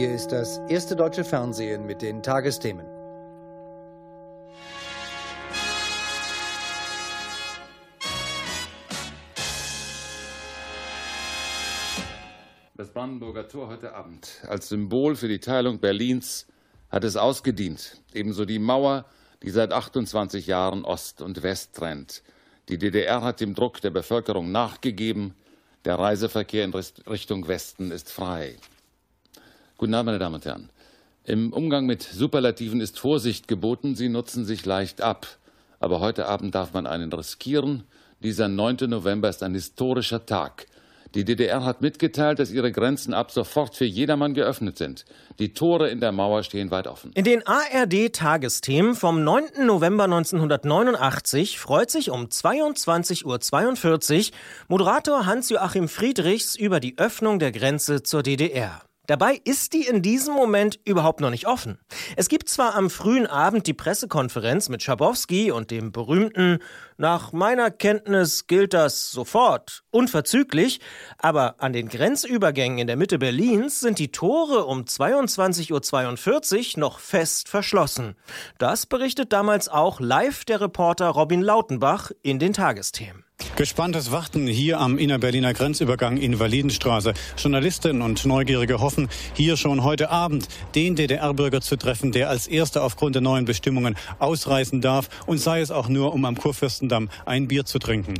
Hier ist das erste deutsche Fernsehen mit den Tagesthemen. Das Brandenburger Tor heute Abend als Symbol für die Teilung Berlins hat es ausgedient. Ebenso die Mauer, die seit 28 Jahren Ost und West trennt. Die DDR hat dem Druck der Bevölkerung nachgegeben. Der Reiseverkehr in Richtung Westen ist frei. Guten Abend, meine Damen und Herren. Im Umgang mit Superlativen ist Vorsicht geboten. Sie nutzen sich leicht ab. Aber heute Abend darf man einen riskieren. Dieser 9. November ist ein historischer Tag. Die DDR hat mitgeteilt, dass ihre Grenzen ab sofort für jedermann geöffnet sind. Die Tore in der Mauer stehen weit offen. In den ARD-Tagesthemen vom 9. November 1989 freut sich um 22.42 Uhr Moderator Hans-Joachim Friedrichs über die Öffnung der Grenze zur DDR. Dabei ist die in diesem Moment überhaupt noch nicht offen. Es gibt zwar am frühen Abend die Pressekonferenz mit Schabowski und dem berühmten Nach meiner Kenntnis gilt das sofort, unverzüglich, aber an den Grenzübergängen in der Mitte Berlins sind die Tore um 22.42 Uhr noch fest verschlossen. Das berichtet damals auch live der Reporter Robin Lautenbach in den Tagesthemen. Gespanntes Warten hier am Innerberliner Grenzübergang Invalidenstraße. Journalistinnen und Neugierige hoffen, hier schon heute Abend den DDR-Bürger zu treffen, der als erster aufgrund der neuen Bestimmungen ausreisen darf und sei es auch nur, um am Kurfürstendamm ein Bier zu trinken.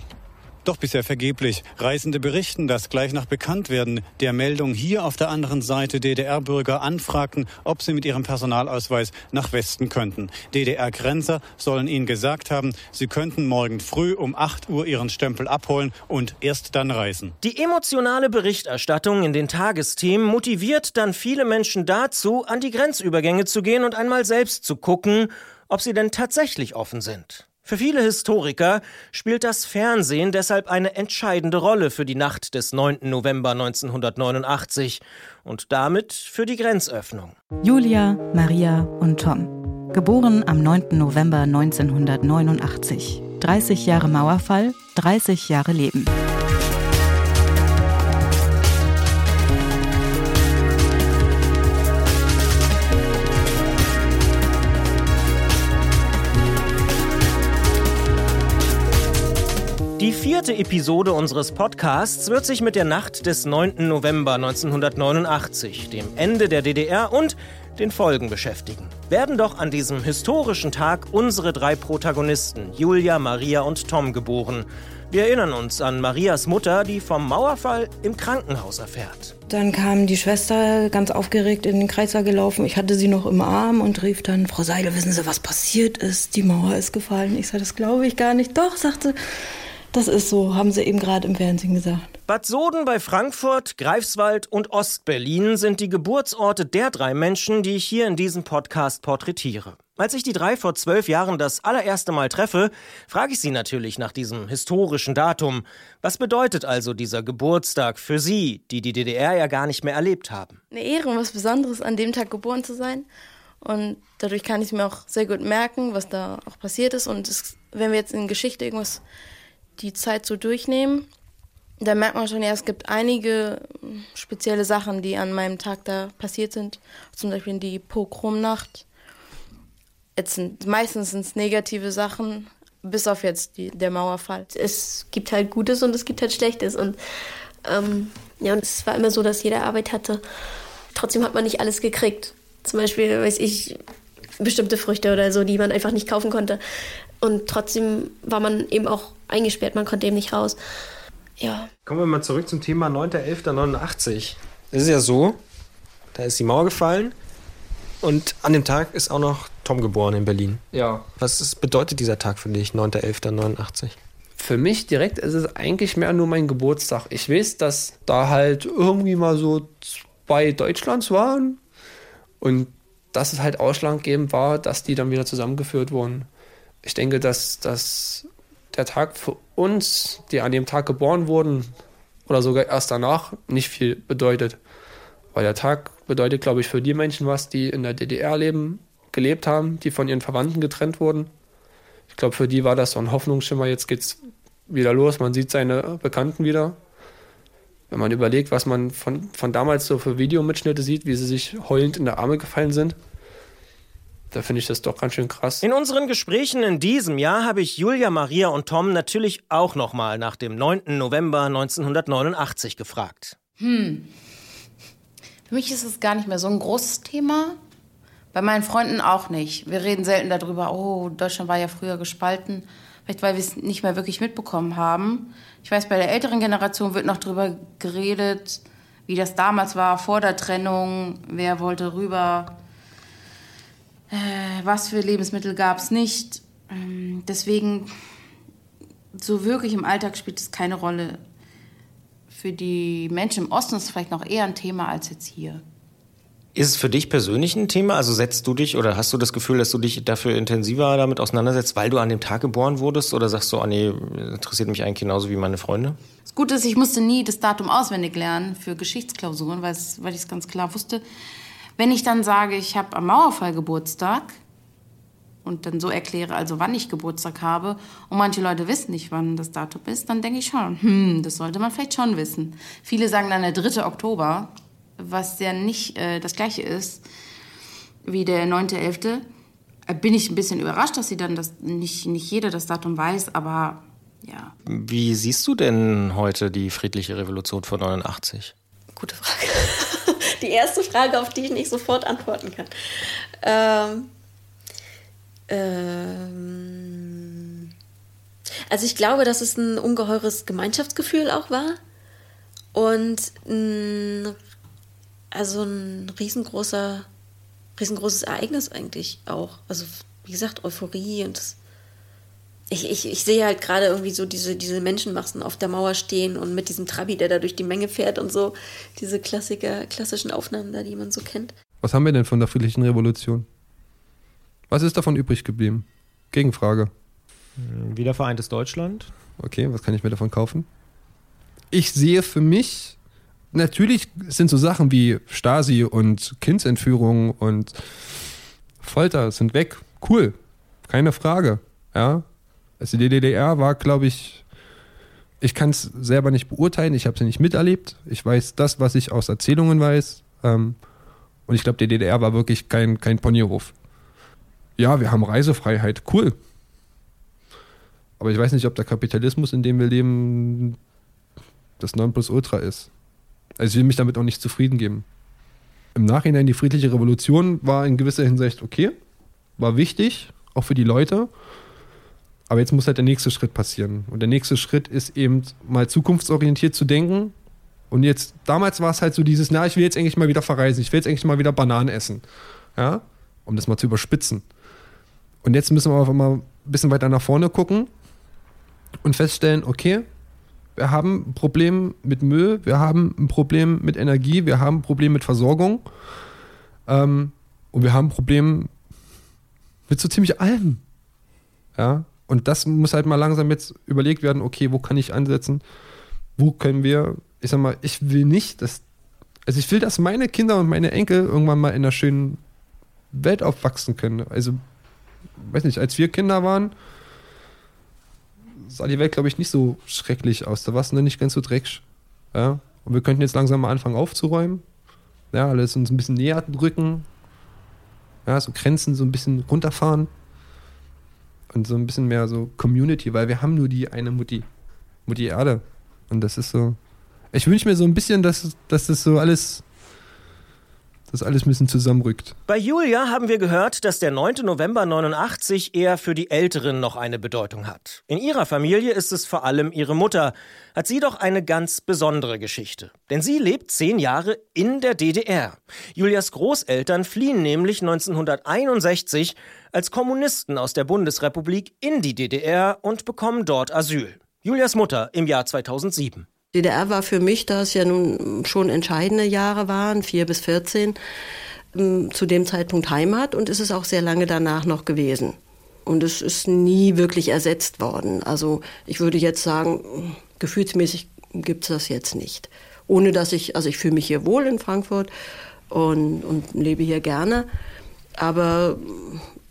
Doch bisher vergeblich. Reisende berichten, dass gleich nach Bekanntwerden der Meldung hier auf der anderen Seite DDR-Bürger anfragten, ob sie mit ihrem Personalausweis nach Westen könnten. DDR-Grenzer sollen ihnen gesagt haben, sie könnten morgen früh um 8 Uhr ihren Stempel abholen und erst dann reisen. Die emotionale Berichterstattung in den Tagesthemen motiviert dann viele Menschen dazu, an die Grenzübergänge zu gehen und einmal selbst zu gucken, ob sie denn tatsächlich offen sind. Für viele Historiker spielt das Fernsehen deshalb eine entscheidende Rolle für die Nacht des 9. November 1989 und damit für die Grenzöffnung. Julia, Maria und Tom. Geboren am 9. November 1989. 30 Jahre Mauerfall, 30 Jahre Leben. Vierte Episode unseres Podcasts wird sich mit der Nacht des 9. November 1989, dem Ende der DDR und den Folgen beschäftigen. Werden doch an diesem historischen Tag unsere drei Protagonisten, Julia, Maria und Tom, geboren. Wir erinnern uns an Marias Mutter, die vom Mauerfall im Krankenhaus erfährt. Dann kam die Schwester ganz aufgeregt in den Kreissaal gelaufen. Ich hatte sie noch im Arm und rief dann, Frau Seidel, wissen Sie, was passiert ist? Die Mauer ist gefallen. Ich sagte, das glaube ich gar nicht. Doch, sagte das ist so, haben sie eben gerade im Fernsehen gesagt. Bad Soden bei Frankfurt, Greifswald und Ostberlin sind die Geburtsorte der drei Menschen, die ich hier in diesem Podcast porträtiere. Als ich die drei vor zwölf Jahren das allererste Mal treffe, frage ich sie natürlich nach diesem historischen Datum. Was bedeutet also dieser Geburtstag für sie, die die DDR ja gar nicht mehr erlebt haben? Eine Ehre und was Besonderes, an dem Tag geboren zu sein. Und dadurch kann ich mir auch sehr gut merken, was da auch passiert ist. Und es, wenn wir jetzt in Geschichte irgendwas die Zeit so durchnehmen, da merkt man schon, ja, es gibt einige spezielle Sachen, die an meinem Tag da passiert sind. Zum Beispiel die Pogromnacht. Jetzt sind, meistens sind es negative Sachen, bis auf jetzt die, der Mauerfall. Es gibt halt Gutes und es gibt halt Schlechtes. Und ähm, ja, und es war immer so, dass jeder Arbeit hatte. Trotzdem hat man nicht alles gekriegt. Zum Beispiel, weiß ich, bestimmte Früchte oder so, die man einfach nicht kaufen konnte. Und trotzdem war man eben auch eingesperrt, man konnte eben nicht raus. Ja. Kommen wir mal zurück zum Thema 9.11.89. Es ist ja so, da ist die Mauer gefallen und an dem Tag ist auch noch Tom geboren in Berlin. Ja. Was ist, bedeutet dieser Tag für dich, 9.11.89? Für mich direkt ist es eigentlich mehr nur mein Geburtstag. Ich weiß, dass da halt irgendwie mal so zwei Deutschlands waren und dass es halt ausschlaggebend war, dass die dann wieder zusammengeführt wurden. Ich denke, dass, dass der Tag für uns, die an dem Tag geboren wurden, oder sogar erst danach, nicht viel bedeutet. Weil der Tag bedeutet, glaube ich, für die Menschen was, die in der DDR leben, gelebt haben, die von ihren Verwandten getrennt wurden. Ich glaube, für die war das so ein Hoffnungsschimmer, jetzt geht's wieder los, man sieht seine Bekannten wieder. Wenn man überlegt, was man von, von damals so für Videomitschnitte sieht, wie sie sich heulend in der Arme gefallen sind, da finde ich das doch ganz schön krass. In unseren Gesprächen in diesem Jahr habe ich Julia, Maria und Tom natürlich auch nochmal nach dem 9. November 1989 gefragt. Hm. Für mich ist es gar nicht mehr so ein großes Thema. Bei meinen Freunden auch nicht. Wir reden selten darüber, oh, Deutschland war ja früher gespalten. Vielleicht, weil wir es nicht mehr wirklich mitbekommen haben. Ich weiß, bei der älteren Generation wird noch darüber geredet, wie das damals war, vor der Trennung. Wer wollte rüber? Äh, was für Lebensmittel gab es nicht? Ähm, deswegen, so wirklich im Alltag spielt es keine Rolle. Für die Menschen im Osten ist es vielleicht noch eher ein Thema als jetzt hier. Ist es für dich persönlich ein Thema? Also setzt du dich oder hast du das Gefühl, dass du dich dafür intensiver damit auseinandersetzt, weil du an dem Tag geboren wurdest? Oder sagst du, oh nee, interessiert mich eigentlich genauso wie meine Freunde? Das Gute ist, ich musste nie das Datum auswendig lernen für Geschichtsklausuren, weil ich es ganz klar wusste. Wenn ich dann sage, ich habe am Mauerfall Geburtstag und dann so erkläre, also wann ich Geburtstag habe und manche Leute wissen nicht, wann das Datum ist, dann denke ich schon, hm, das sollte man vielleicht schon wissen. Viele sagen dann der 3. Oktober, was ja nicht äh, das gleiche ist wie der 9.11. Äh, bin ich ein bisschen überrascht, dass sie dann das nicht, nicht jeder das Datum weiß, aber ja. Wie siehst du denn heute die friedliche Revolution von 89? Gute Frage. die erste Frage, auf die ich nicht sofort antworten kann. Ähm, ähm, also ich glaube, dass es ein ungeheures Gemeinschaftsgefühl auch war und ein, also ein riesengroßer, riesengroßes Ereignis eigentlich auch. Also wie gesagt, Euphorie und das ich, ich, ich sehe halt gerade irgendwie so diese, diese Menschenmassen auf der Mauer stehen und mit diesem Trabi, der da durch die Menge fährt und so. Diese Klassiker, klassischen Aufnahmen da, die man so kennt. Was haben wir denn von der friedlichen Revolution? Was ist davon übrig geblieben? Gegenfrage. Wiedervereintes Deutschland. Okay, was kann ich mir davon kaufen? Ich sehe für mich, natürlich sind so Sachen wie Stasi und Kindsentführung und Folter sind weg. Cool. Keine Frage. Ja, also die DDR war, glaube ich, ich kann es selber nicht beurteilen, ich habe sie nicht miterlebt. Ich weiß das, was ich aus Erzählungen weiß. Ähm, und ich glaube, die DDR war wirklich kein, kein Ponyhof. Ja, wir haben Reisefreiheit, cool. Aber ich weiß nicht, ob der Kapitalismus, in dem wir leben, das Nonplusultra ist. Also ich will mich damit auch nicht zufrieden geben. Im Nachhinein, die friedliche Revolution war in gewisser Hinsicht okay, war wichtig, auch für die Leute. Aber jetzt muss halt der nächste Schritt passieren. Und der nächste Schritt ist eben mal zukunftsorientiert zu denken. Und jetzt, damals war es halt so dieses, na, ich will jetzt eigentlich mal wieder verreisen, ich will jetzt eigentlich mal wieder Bananen essen. Ja, um das mal zu überspitzen. Und jetzt müssen wir einfach mal ein bisschen weiter nach vorne gucken und feststellen, okay, wir haben ein Problem mit Müll, wir haben ein Problem mit Energie, wir haben ein Problem mit Versorgung ähm, und wir haben ein Problem mit so ziemlich allem. Ja, und das muss halt mal langsam jetzt überlegt werden, okay, wo kann ich ansetzen? Wo können wir, ich sag mal, ich will nicht, dass, also ich will, dass meine Kinder und meine Enkel irgendwann mal in einer schönen Welt aufwachsen können. Also, weiß nicht, als wir Kinder waren, sah die Welt, glaube ich, nicht so schrecklich aus. Da war es noch nicht ganz so dreckig. Ja? Und wir könnten jetzt langsam mal anfangen aufzuräumen. Ja, alles uns ein bisschen näher drücken. Ja, so Grenzen so ein bisschen runterfahren und so ein bisschen mehr so Community, weil wir haben nur die eine Mutti, Mutti Erde. Und das ist so. Ich wünsche mir so ein bisschen, dass, dass das so alles dass alles ein bisschen zusammenrückt. Bei Julia haben wir gehört, dass der 9. November 89 eher für die Älteren noch eine Bedeutung hat. In ihrer Familie ist es vor allem ihre Mutter. Hat sie doch eine ganz besondere Geschichte. Denn sie lebt zehn Jahre in der DDR. Julias Großeltern fliehen nämlich 1961 als Kommunisten aus der Bundesrepublik in die DDR und bekommen dort Asyl. Julias Mutter im Jahr 2007. DDR war für mich, da es ja nun schon entscheidende Jahre waren, vier bis 14, ähm, zu dem Zeitpunkt Heimat und ist es auch sehr lange danach noch gewesen. Und es ist nie wirklich ersetzt worden. Also ich würde jetzt sagen, gefühlsmäßig gibt es das jetzt nicht. Ohne dass ich, also ich fühle mich hier wohl in Frankfurt und, und lebe hier gerne. Aber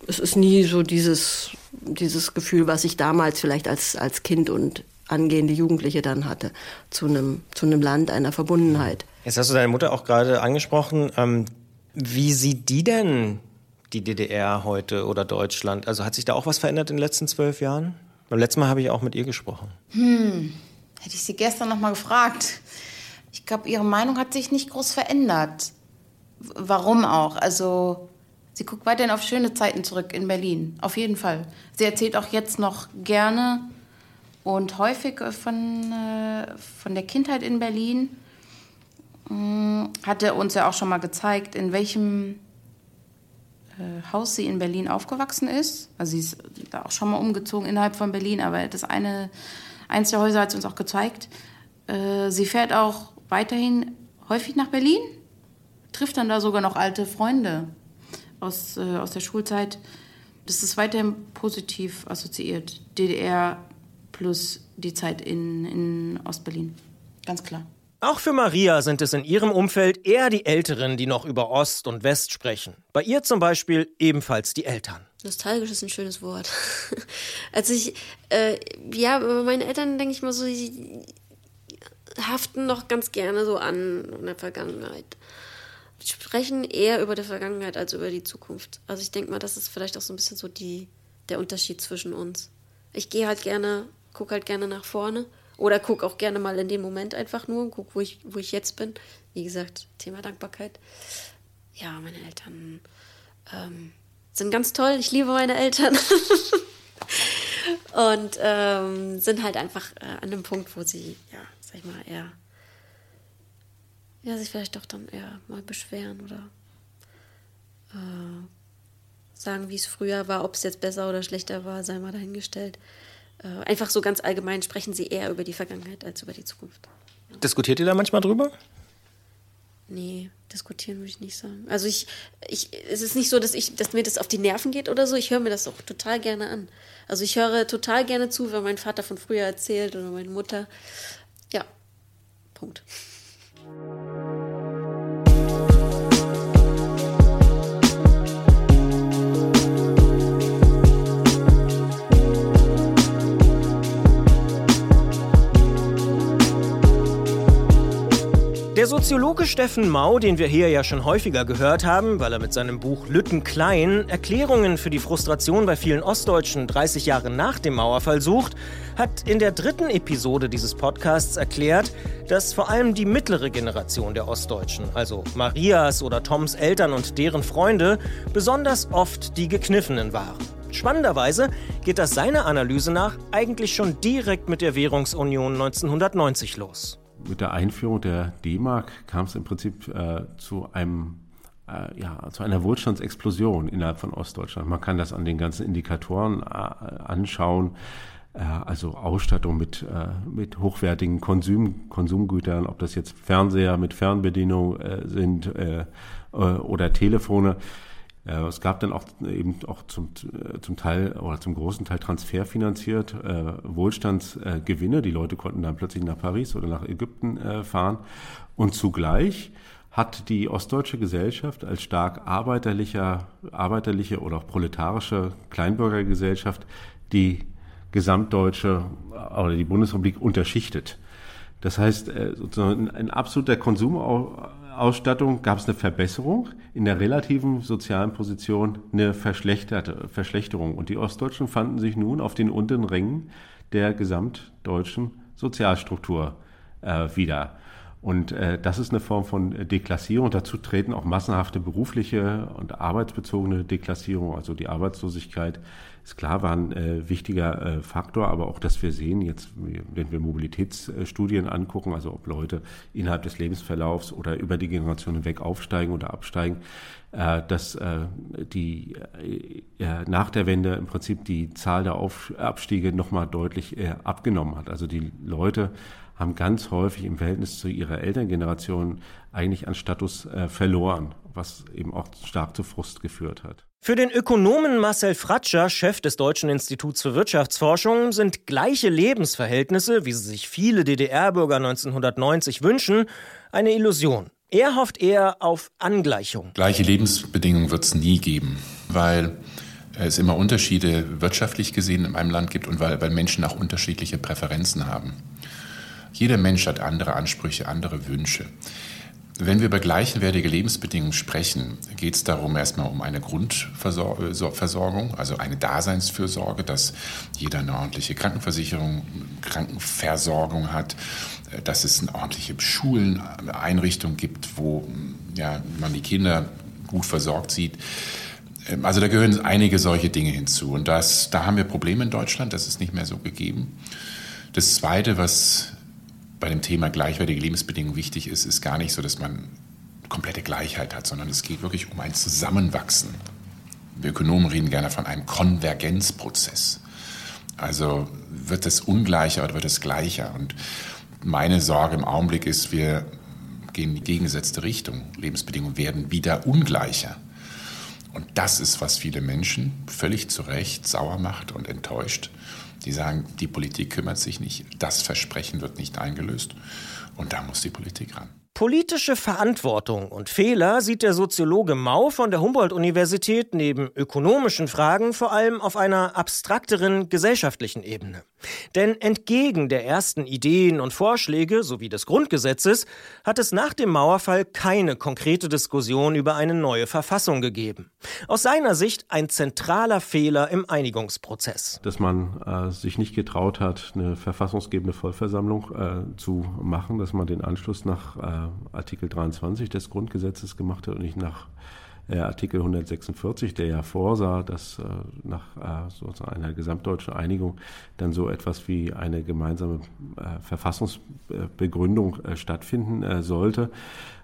es ist nie so dieses, dieses Gefühl, was ich damals vielleicht als, als Kind und angehende Jugendliche dann hatte, zu einem, zu einem Land einer Verbundenheit. Jetzt hast du deine Mutter auch gerade angesprochen. Ähm, wie sieht die denn die DDR heute oder Deutschland? Also hat sich da auch was verändert in den letzten zwölf Jahren? Beim letzten Mal habe ich auch mit ihr gesprochen. Hm, hätte ich sie gestern noch mal gefragt. Ich glaube, ihre Meinung hat sich nicht groß verändert. Warum auch? Also, sie guckt weiterhin auf schöne Zeiten zurück in Berlin. Auf jeden Fall. Sie erzählt auch jetzt noch gerne und häufig von, äh, von der Kindheit in Berlin. Hm, hat er uns ja auch schon mal gezeigt, in welchem äh, Haus sie in Berlin aufgewachsen ist. Also sie ist da auch schon mal umgezogen innerhalb von Berlin, aber das eine, eins der Häuser hat sie uns auch gezeigt. Äh, sie fährt auch weiterhin häufig nach Berlin, trifft dann da sogar noch alte Freunde aus, äh, aus der Schulzeit. Das ist weiterhin positiv assoziiert. DDR plus die Zeit in, in Ostberlin. Ganz klar. Auch für Maria sind es in ihrem Umfeld eher die Älteren, die noch über Ost und West sprechen. Bei ihr zum Beispiel ebenfalls die Eltern. Nostalgisch ist ein schönes Wort. also ich, äh, ja, bei meinen Eltern denke ich mal so, die haften noch ganz gerne so an in der Vergangenheit. Sprechen eher über die Vergangenheit als über die Zukunft. Also ich denke mal, das ist vielleicht auch so ein bisschen so die, der Unterschied zwischen uns. Ich gehe halt gerne, gucke halt gerne nach vorne oder gucke auch gerne mal in dem Moment einfach nur und gucke, wo ich, wo ich jetzt bin. Wie gesagt, Thema Dankbarkeit. Ja, meine Eltern ähm, sind ganz toll. Ich liebe meine Eltern. und ähm, sind halt einfach äh, an einem Punkt, wo sie, ja, sag ich mal, eher, ja, sich vielleicht doch dann eher mal beschweren oder äh, sagen, wie es früher war, ob es jetzt besser oder schlechter war, sei mal dahingestellt. Äh, einfach so ganz allgemein sprechen sie eher über die Vergangenheit als über die Zukunft. Diskutiert ihr da manchmal drüber? Nee, diskutieren würde ich nicht sagen. Also ich, ich, es ist nicht so, dass ich, dass mir das auf die Nerven geht oder so. Ich höre mir das auch total gerne an. Also ich höre total gerne zu, wenn mein Vater von früher erzählt oder meine Mutter. Ja, Punkt. Thank you. Der Soziologe Steffen Mau, den wir hier ja schon häufiger gehört haben, weil er mit seinem Buch Lütten Klein Erklärungen für die Frustration bei vielen Ostdeutschen 30 Jahre nach dem Mauerfall sucht, hat in der dritten Episode dieses Podcasts erklärt, dass vor allem die mittlere Generation der Ostdeutschen, also Marias oder Toms Eltern und deren Freunde, besonders oft die Gekniffenen waren. Spannenderweise geht das seiner Analyse nach eigentlich schon direkt mit der Währungsunion 1990 los mit der Einführung der D-Mark kam es im Prinzip äh, zu einem äh, ja, zu einer Wohlstandsexplosion innerhalb von Ostdeutschland. Man kann das an den ganzen Indikatoren äh, anschauen. Äh, also Ausstattung mit, mit hochwertigen Konsum, Konsumgütern, ob das jetzt Fernseher mit Fernbedienung sind oder Telefone. Äh, es gab dann auch eben auch zum, äh, zum Teil oder zum großen Teil transferfinanziert äh, Wohlstandsgewinne. Die Leute konnten dann plötzlich nach Paris oder nach Ägypten äh, fahren. Und zugleich hat die ostdeutsche Gesellschaft als stark arbeiterlicher, arbeiterliche oder auch proletarische Kleinbürgergesellschaft die gesamtdeutsche oder die Bundesrepublik unterschichtet. Das heißt, äh, sozusagen ein absoluter Konsum Ausstattung gab es eine Verbesserung, in der relativen sozialen Position eine verschlechterte Verschlechterung. Und die Ostdeutschen fanden sich nun auf den unteren Rängen der gesamtdeutschen Sozialstruktur äh, wieder. Und äh, das ist eine Form von Deklassierung. Dazu treten auch massenhafte berufliche und arbeitsbezogene Deklassierung, also die Arbeitslosigkeit ist klar, war ein äh, wichtiger äh, Faktor, aber auch, dass wir sehen, jetzt, wenn wir Mobilitätsstudien angucken, also ob Leute innerhalb des Lebensverlaufs oder über die Generation hinweg aufsteigen oder absteigen, äh, dass äh, die äh, nach der Wende im Prinzip die Zahl der Auf Abstiege nochmal deutlich äh, abgenommen hat. Also die Leute haben ganz häufig im Verhältnis zu ihrer Elterngeneration eigentlich an Status äh, verloren, was eben auch stark zu Frust geführt hat. Für den Ökonomen Marcel Fratscher, Chef des Deutschen Instituts für Wirtschaftsforschung, sind gleiche Lebensverhältnisse, wie sie sich viele DDR-Bürger 1990 wünschen, eine Illusion. Er hofft eher auf Angleichung. Gleiche Lebensbedingungen wird es nie geben, weil es immer Unterschiede wirtschaftlich gesehen in einem Land gibt und weil, weil Menschen auch unterschiedliche Präferenzen haben. Jeder Mensch hat andere Ansprüche, andere Wünsche. Wenn wir über gleichwertige Lebensbedingungen sprechen, geht es darum erstmal um eine Grundversorgung, also eine Daseinsfürsorge, dass jeder eine ordentliche Krankenversicherung, Krankenversorgung hat, dass es eine ordentliche Schulen, Einrichtung gibt, wo ja, man die Kinder gut versorgt sieht. Ähm, also da gehören einige solche Dinge hinzu. Und das, da haben wir Probleme in Deutschland, das ist nicht mehr so gegeben. Das Zweite, was bei dem Thema gleichwertige Lebensbedingungen wichtig ist, ist gar nicht so, dass man komplette Gleichheit hat, sondern es geht wirklich um ein Zusammenwachsen. Wir Ökonomen reden gerne von einem Konvergenzprozess. Also wird es ungleicher oder wird es gleicher? Und meine Sorge im Augenblick ist, wir gehen in die gegengesetzte Richtung. Lebensbedingungen werden wieder ungleicher. Und das ist, was viele Menschen völlig zu Recht sauer macht und enttäuscht. Die sagen, die Politik kümmert sich nicht, das Versprechen wird nicht eingelöst und da muss die Politik ran. Politische Verantwortung und Fehler sieht der Soziologe Mau von der Humboldt-Universität neben ökonomischen Fragen vor allem auf einer abstrakteren gesellschaftlichen Ebene. Denn entgegen der ersten Ideen und Vorschläge sowie des Grundgesetzes hat es nach dem Mauerfall keine konkrete Diskussion über eine neue Verfassung gegeben. Aus seiner Sicht ein zentraler Fehler im Einigungsprozess. Dass man äh, sich nicht getraut hat, eine verfassungsgebende Vollversammlung äh, zu machen, dass man den Anschluss nach äh, Artikel 23 des Grundgesetzes gemacht hat und nicht nach äh, Artikel 146, der ja vorsah, dass äh, nach äh, sozusagen einer gesamtdeutschen Einigung dann so etwas wie eine gemeinsame Verfassungsbegründung stattfinden sollte.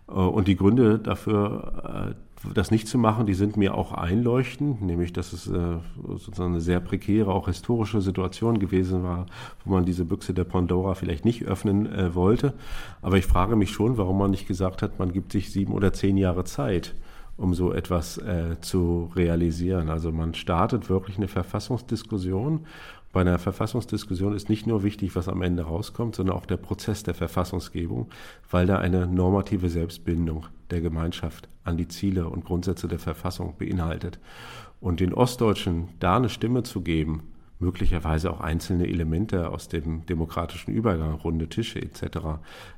Und die Gründe dafür, das nicht zu machen, die sind mir auch einleuchtend, nämlich dass es sozusagen eine sehr prekäre, auch historische Situation gewesen war, wo man diese Büchse der Pandora vielleicht nicht öffnen wollte. Aber ich frage mich schon, warum man nicht gesagt hat, man gibt sich sieben oder zehn Jahre Zeit um so etwas äh, zu realisieren. Also man startet wirklich eine Verfassungsdiskussion. Bei einer Verfassungsdiskussion ist nicht nur wichtig, was am Ende rauskommt, sondern auch der Prozess der Verfassungsgebung, weil da eine normative Selbstbindung der Gemeinschaft an die Ziele und Grundsätze der Verfassung beinhaltet. Und den Ostdeutschen da eine Stimme zu geben, möglicherweise auch einzelne Elemente aus dem demokratischen Übergang, runde Tische etc.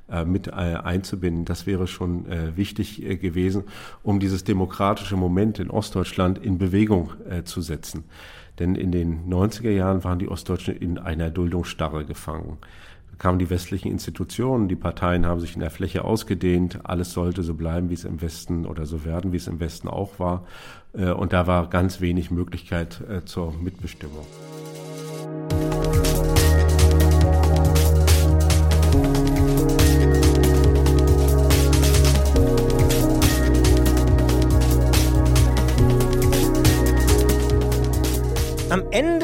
Äh, mit äh, einzubinden. Das wäre schon äh, wichtig gewesen, um dieses demokratische Moment in Ostdeutschland in Bewegung zu setzen. Denn in den 90er Jahren waren die Ostdeutschen in einer Duldungsstarre gefangen kamen die westlichen Institutionen, die Parteien haben sich in der Fläche ausgedehnt, alles sollte so bleiben, wie es im Westen oder so werden, wie es im Westen auch war. Äh, und da war ganz wenig Möglichkeit zur Mitbestimmung. Am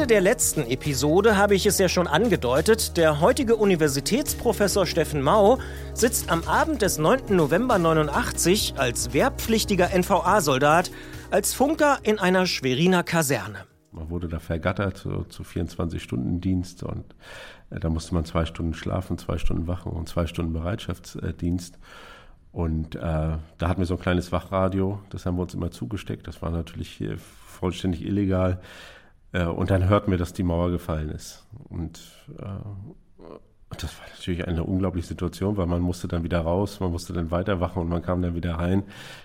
Ende der letzten Episode habe ich es ja schon angedeutet, der heutige Universitätsprofessor Steffen Mau sitzt am Abend des 9. November 89 als wehrpflichtiger NVA-Soldat als Funker in einer Schweriner Kaserne. Man wurde da vergattert so, zu 24-Stunden-Dienst und äh, da musste man zwei Stunden schlafen, zwei Stunden wachen und zwei Stunden Bereitschaftsdienst. Und äh, da hatten wir so ein kleines Wachradio, das haben wir uns immer zugesteckt. Das war natürlich vollständig illegal. Äh, und dann hörten wir, dass die Mauer gefallen ist. Und äh, das war natürlich eine unglaubliche Situation, weil man musste dann wieder raus, man musste dann weiterwachen und man kam dann wieder rein.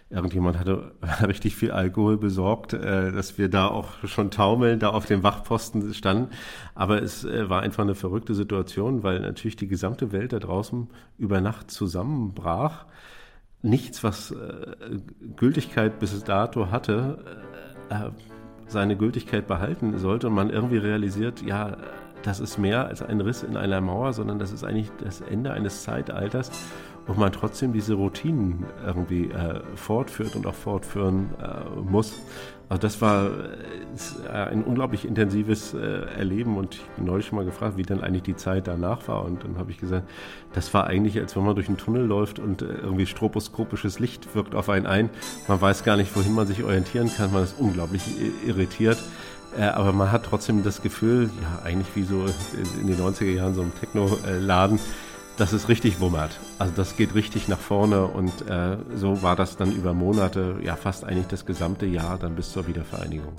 Irgendjemand hatte richtig viel Alkohol besorgt, äh, dass wir da auch schon taumeln, da auf dem Wachposten standen. Aber es äh, war einfach eine verrückte Situation, weil natürlich die gesamte Welt da draußen über Nacht zusammenbrach. Nichts, was Gültigkeit bis dato hatte, seine Gültigkeit behalten sollte und man irgendwie realisiert, ja, das ist mehr als ein Riss in einer Mauer, sondern das ist eigentlich das Ende eines Zeitalters und man trotzdem diese Routinen irgendwie äh, fortführt und auch fortführen äh, muss. Also das war äh, ein unglaublich intensives äh, Erleben und ich bin neulich schon mal gefragt, wie dann eigentlich die Zeit danach war und dann habe ich gesagt, das war eigentlich, als wenn man durch einen Tunnel läuft und äh, irgendwie stroboskopisches Licht wirkt auf einen ein. Man weiß gar nicht, wohin man sich orientieren kann, man ist unglaublich irritiert. Äh, aber man hat trotzdem das Gefühl, ja, eigentlich wie so in den 90er Jahren so ein Techno-Laden, dass es richtig wummert. Also das geht richtig nach vorne und äh, so war das dann über Monate, ja fast eigentlich das gesamte Jahr dann bis zur Wiedervereinigung.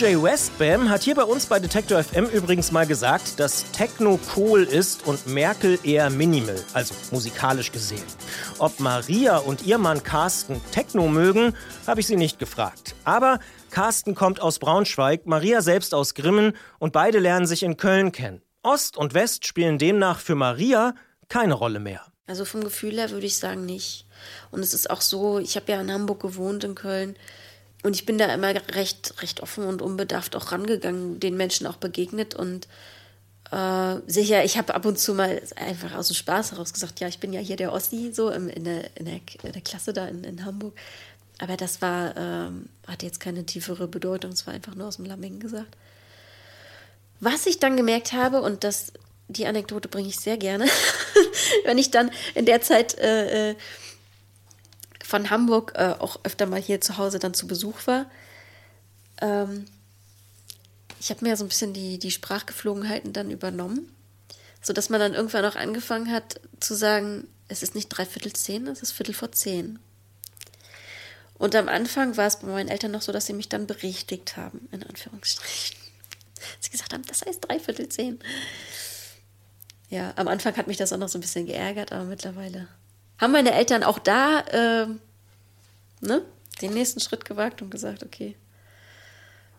Techno-DJ Westbam hat hier bei uns bei Detektor FM übrigens mal gesagt, dass Techno cool ist und Merkel eher minimal, also musikalisch gesehen. Ob Maria und ihr Mann Carsten Techno mögen, habe ich sie nicht gefragt. Aber Carsten kommt aus Braunschweig, Maria selbst aus Grimmen und beide lernen sich in Köln kennen. Ost und West spielen demnach für Maria keine Rolle mehr. Also vom Gefühl her würde ich sagen nicht. Und es ist auch so, ich habe ja in Hamburg gewohnt, in Köln. Und ich bin da immer recht, recht offen und unbedarft auch rangegangen, den Menschen auch begegnet und äh, sicher, ich habe ab und zu mal einfach aus dem Spaß heraus gesagt, ja, ich bin ja hier der Ossi, so in, in, der, in, der, in der Klasse da in, Hamburg. Aber das war, ähm, hatte jetzt keine tiefere Bedeutung, es war einfach nur aus dem Lameng gesagt. Was ich dann gemerkt habe, und das, die Anekdote bringe ich sehr gerne, wenn ich dann in der Zeit äh, äh von Hamburg äh, auch öfter mal hier zu Hause dann zu Besuch war. Ähm, ich habe mir so ein bisschen die, die Sprachgeflogenheiten dann übernommen, sodass man dann irgendwann auch angefangen hat zu sagen, es ist nicht dreiviertel zehn, es ist viertel vor zehn. Und am Anfang war es bei meinen Eltern noch so, dass sie mich dann berichtigt haben, in Anführungsstrichen. Sie gesagt haben, das heißt dreiviertel zehn. Ja, am Anfang hat mich das auch noch so ein bisschen geärgert, aber mittlerweile haben meine Eltern auch da äh, ne, den nächsten Schritt gewagt und gesagt, okay,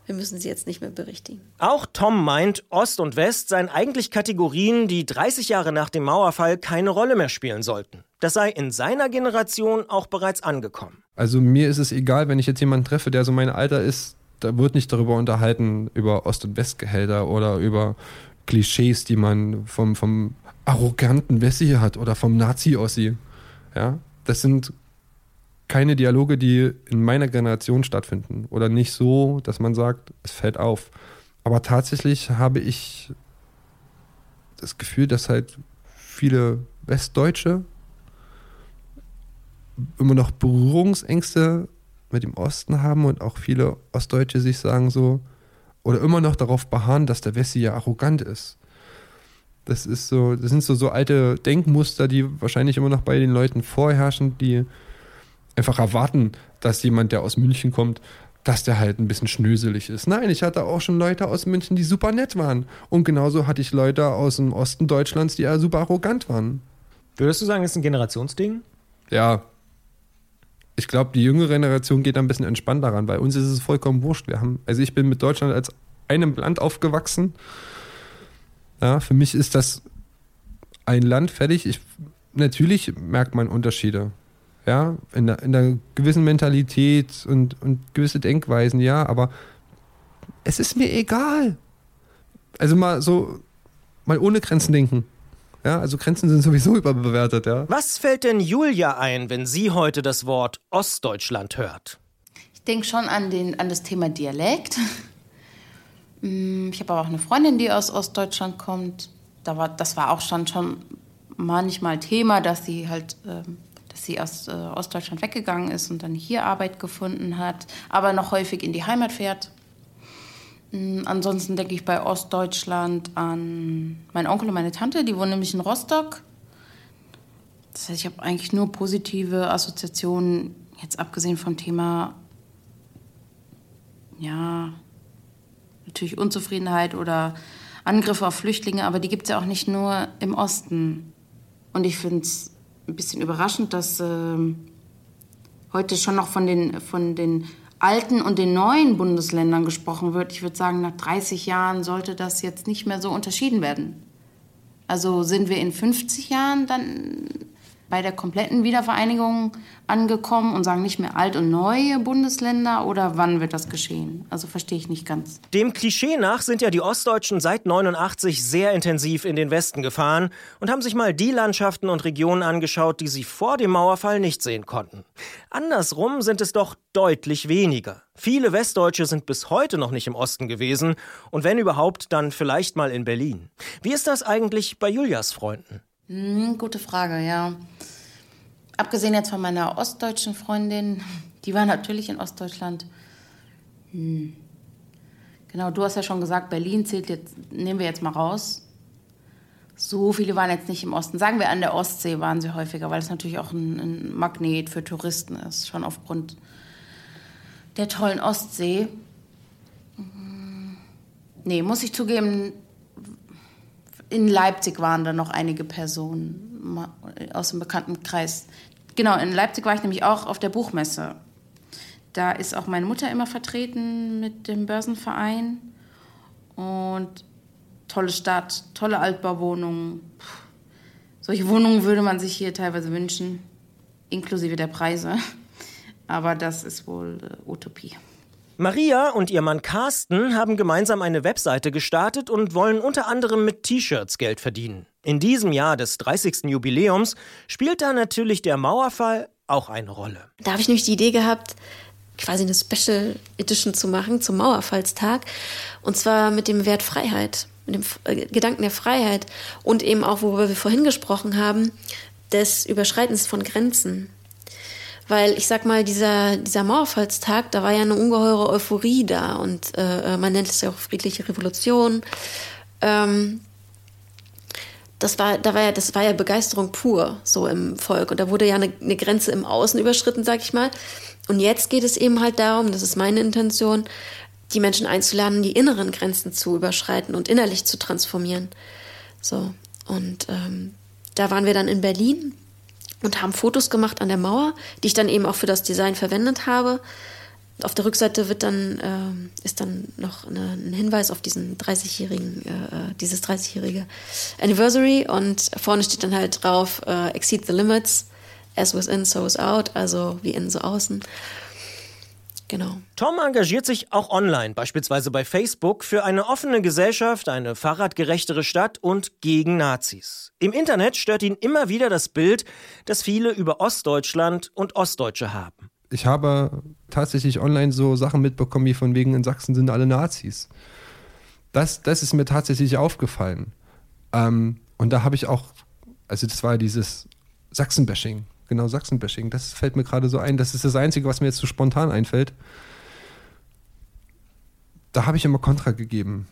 wir müssen sie jetzt nicht mehr berichtigen. Auch Tom meint, Ost und West seien eigentlich Kategorien, die 30 Jahre nach dem Mauerfall keine Rolle mehr spielen sollten. Das sei in seiner Generation auch bereits angekommen. Also mir ist es egal, wenn ich jetzt jemanden treffe, der so mein Alter ist, da wird nicht darüber unterhalten, über Ost- und Westgehälter oder über Klischees, die man vom, vom arroganten Wessi hat oder vom Nazi-Ossi. Ja, das sind keine Dialoge, die in meiner Generation stattfinden oder nicht so, dass man sagt, es fällt auf. Aber tatsächlich habe ich das Gefühl, dass halt viele Westdeutsche immer noch Berührungsängste mit dem Osten haben und auch viele Ostdeutsche sich sagen so oder immer noch darauf beharren, dass der Wessi ja arrogant ist. Das ist so, das sind so, so alte Denkmuster, die wahrscheinlich immer noch bei den Leuten vorherrschen, die einfach erwarten, dass jemand, der aus München kommt, dass der halt ein bisschen schnöselig ist. Nein, ich hatte auch schon Leute aus München, die super nett waren. Und genauso hatte ich Leute aus dem Osten Deutschlands, die ja super arrogant waren. Würdest du sagen, das ist ein Generationsding? Ja. Ich glaube, die jüngere Generation geht da ein bisschen entspannt daran. Bei uns ist es vollkommen wurscht. Wir haben, also ich bin mit Deutschland als einem Land aufgewachsen ja, für mich ist das ein Land fertig. Ich, natürlich merkt man Unterschiede. Ja, in einer, in einer gewissen Mentalität und, und gewisse Denkweisen, ja, aber es ist mir egal. Also mal so, mal ohne Grenzen denken. Ja, also Grenzen sind sowieso überbewertet, ja. Was fällt denn Julia ein, wenn sie heute das Wort Ostdeutschland hört? Ich denke schon an, den, an das Thema Dialekt. Mm, ich habe aber auch eine Freundin, die aus Ostdeutschland kommt. Da war, das war auch schon, schon manchmal Thema, dass sie halt, ähm, dass sie aus äh, Ostdeutschland weggegangen ist und dann hier Arbeit gefunden hat, aber noch häufig in die Heimat fährt. Mm, ansonsten denke ich bei Ostdeutschland an meinen Onkel und meine Tante, die wohnen nämlich in Rostock. Das heißt, ich habe eigentlich nur positive Assoziationen, jetzt abgesehen vom Thema, ja, natürlich Unzufriedenheit oder Angriffe auf Flüchtlinge, aber die gibt es ja auch nicht nur im Osten. Und ich finde es ein bisschen überraschend, dass äh, heute schon noch von den, von den alten und den neuen Bundesländern gesprochen wird. Ich würde sagen, nach 30 Jahren sollte das jetzt nicht mehr so unterschieden werden. Also sind wir in 50 Jahren dann bei der kompletten Wiedervereinigung angekommen und sagen nicht mehr alt und neue Bundesländer oder wann wird das geschehen? Also verstehe ich nicht ganz. Dem Klischee nach sind ja die Ostdeutschen seit 89 sehr intensiv in den Westen gefahren und haben sich mal die Landschaften und Regionen angeschaut, die sie vor dem Mauerfall nicht sehen konnten. Andersrum sind es doch deutlich weniger. Viele Westdeutsche sind bis heute noch nicht im Osten gewesen und wenn überhaupt, dann vielleicht mal in Berlin. Wie ist das eigentlich bei Julias Freunden? Hm, gute Frage, ja. Abgesehen jetzt von meiner ostdeutschen Freundin, die war natürlich in Ostdeutschland. Hm. Genau, du hast ja schon gesagt, Berlin zählt jetzt, nehmen wir jetzt mal raus. So viele waren jetzt nicht im Osten. Sagen wir, an der Ostsee waren sie häufiger, weil es natürlich auch ein, ein Magnet für Touristen ist, schon aufgrund der tollen Ostsee. Nee, muss ich zugeben, in Leipzig waren da noch einige Personen aus dem Bekanntenkreis. Genau, in Leipzig war ich nämlich auch auf der Buchmesse. Da ist auch meine Mutter immer vertreten mit dem Börsenverein. Und tolle Stadt, tolle Altbauwohnungen. Solche Wohnungen würde man sich hier teilweise wünschen, inklusive der Preise. Aber das ist wohl äh, Utopie. Maria und ihr Mann Carsten haben gemeinsam eine Webseite gestartet und wollen unter anderem mit T-Shirts Geld verdienen. In diesem Jahr des 30. Jubiläums spielt da natürlich der Mauerfall auch eine Rolle. Da habe ich nämlich die Idee gehabt, quasi eine Special Edition zu machen zum Mauerfallstag. Und zwar mit dem Wert Freiheit, mit dem äh, Gedanken der Freiheit und eben auch, worüber wir vorhin gesprochen haben, des Überschreitens von Grenzen. Weil ich sag mal, dieser, dieser Mauerfallstag, da war ja eine ungeheure Euphorie da und äh, man nennt es ja auch friedliche Revolution. Ähm, das war, da war ja, das war ja Begeisterung pur so im Volk. Und da wurde ja eine, eine Grenze im Außen überschritten, sag ich mal. Und jetzt geht es eben halt darum, das ist meine Intention, die Menschen einzuladen, die inneren Grenzen zu überschreiten und innerlich zu transformieren. So. Und ähm, da waren wir dann in Berlin und haben Fotos gemacht an der Mauer, die ich dann eben auch für das Design verwendet habe. Auf der Rückseite wird dann, äh, ist dann noch eine, ein Hinweis auf diesen 30-jährigen, äh, äh dieses 30-jährige Anniversary und vorne steht dann halt drauf, äh, exceed the limits, as within, so is out, also wie innen, so außen. Genau. Tom engagiert sich auch online, beispielsweise bei Facebook, für eine offene Gesellschaft, eine fahrradgerechtere Stadt und gegen Nazis. Im Internet stört ihn immer wieder das Bild, das viele über Ostdeutschland und Ostdeutsche haben. Ich habe tatsächlich online so Sachen mitbekommen, wie von wegen in Sachsen sind alle Nazis. Das, das ist mir tatsächlich aufgefallen. Ähm, und da habe ich auch, also das war dieses Sachsenbashing genau Sachsenbashing. Das fällt mir gerade so ein. Das ist das Einzige, was mir jetzt so spontan einfällt. Da habe ich immer Kontra gegeben.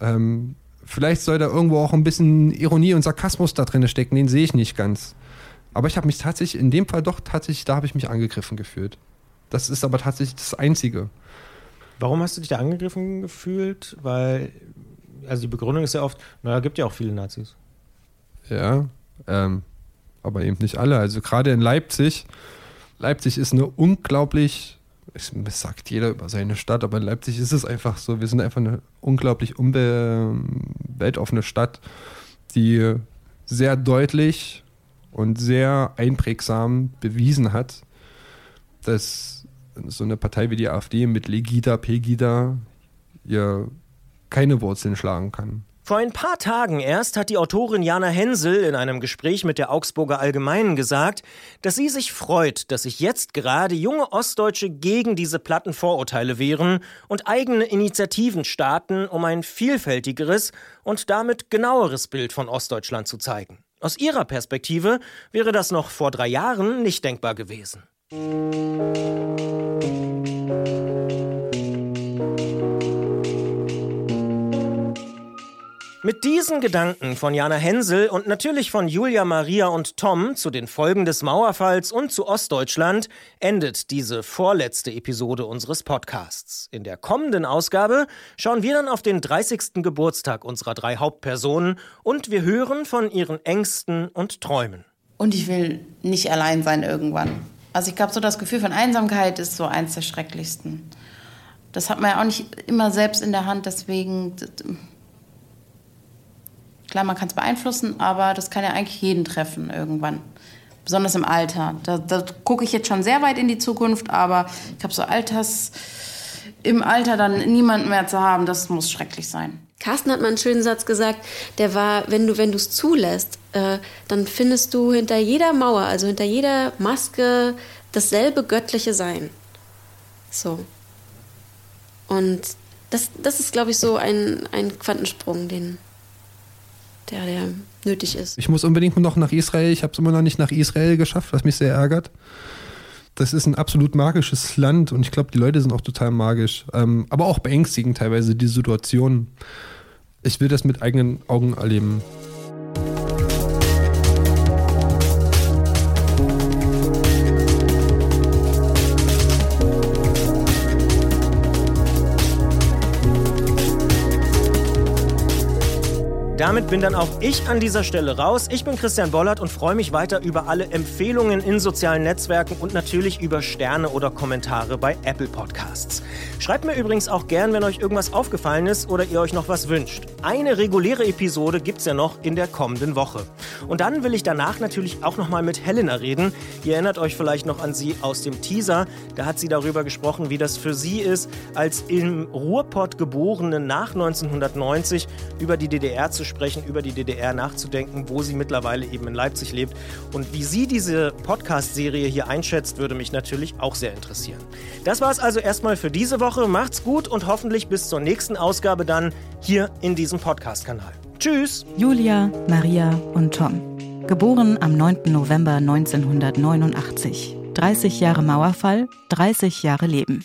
Ähm, vielleicht soll da irgendwo auch ein bisschen Ironie und Sarkasmus da drin stecken, den sehe ich nicht ganz. Aber ich habe mich tatsächlich, in dem Fall doch tatsächlich, da habe ich mich angegriffen gefühlt. Das ist aber tatsächlich das Einzige. Warum hast du dich da angegriffen gefühlt? Weil, also die Begründung ist ja oft, naja, gibt ja auch viele Nazis. Ja, ähm, aber eben nicht alle. Also gerade in Leipzig, Leipzig ist eine unglaublich, es sagt jeder über seine Stadt, aber in Leipzig ist es einfach so, wir sind einfach eine unglaublich weltoffene Stadt, die sehr deutlich und sehr einprägsam bewiesen hat, dass so eine Partei wie die AfD mit Legida, Pegida ihr keine Wurzeln schlagen kann. Vor ein paar Tagen erst hat die Autorin Jana Hensel in einem Gespräch mit der Augsburger Allgemeinen gesagt, dass sie sich freut, dass sich jetzt gerade junge Ostdeutsche gegen diese platten Vorurteile wehren und eigene Initiativen starten, um ein vielfältigeres und damit genaueres Bild von Ostdeutschland zu zeigen. Aus ihrer Perspektive wäre das noch vor drei Jahren nicht denkbar gewesen. Mit diesen Gedanken von Jana Hensel und natürlich von Julia Maria und Tom zu den Folgen des Mauerfalls und zu Ostdeutschland endet diese vorletzte Episode unseres Podcasts. In der kommenden Ausgabe schauen wir dann auf den 30. Geburtstag unserer drei Hauptpersonen und wir hören von ihren Ängsten und Träumen. Und ich will nicht allein sein irgendwann. Also ich glaube, so das Gefühl von Einsamkeit ist so eins der schrecklichsten. Das hat man ja auch nicht immer selbst in der Hand, deswegen Klar, man kann es beeinflussen, aber das kann ja eigentlich jeden treffen irgendwann. Besonders im Alter. Da, da gucke ich jetzt schon sehr weit in die Zukunft, aber ich glaube, so Alters, im Alter dann niemanden mehr zu haben, das muss schrecklich sein. Carsten hat mal einen schönen Satz gesagt, der war, wenn du wenn es zulässt, äh, dann findest du hinter jeder Mauer, also hinter jeder Maske dasselbe göttliche Sein. So. Und das, das ist, glaube ich, so ein, ein Quantensprung, den, der, der nötig ist. Ich muss unbedingt noch nach Israel. Ich habe es immer noch nicht nach Israel geschafft, was mich sehr ärgert. Das ist ein absolut magisches Land und ich glaube, die Leute sind auch total magisch. Ähm, aber auch beängstigend teilweise, die Situation. Ich will das mit eigenen Augen erleben. Damit bin dann auch ich an dieser Stelle raus. Ich bin Christian Bollert und freue mich weiter über alle Empfehlungen in sozialen Netzwerken und natürlich über Sterne oder Kommentare bei Apple Podcasts. Schreibt mir übrigens auch gern, wenn euch irgendwas aufgefallen ist oder ihr euch noch was wünscht. Eine reguläre Episode gibt's ja noch in der kommenden Woche. Und dann will ich danach natürlich auch noch mal mit Helena reden. Ihr erinnert euch vielleicht noch an sie aus dem Teaser. Da hat sie darüber gesprochen, wie das für sie ist, als im Ruhrpott geborene nach 1990 über die DDR zu sprechen, über die DDR nachzudenken, wo sie mittlerweile eben in Leipzig lebt. Und wie sie diese Podcast-Serie hier einschätzt, würde mich natürlich auch sehr interessieren. Das war es also erstmal für diese Woche. Macht's gut und hoffentlich bis zur nächsten Ausgabe dann hier in diesem Podcast-Kanal. Tschüss! Julia, Maria und Tom. Geboren am 9. November 1989. 30 Jahre Mauerfall, 30 Jahre Leben.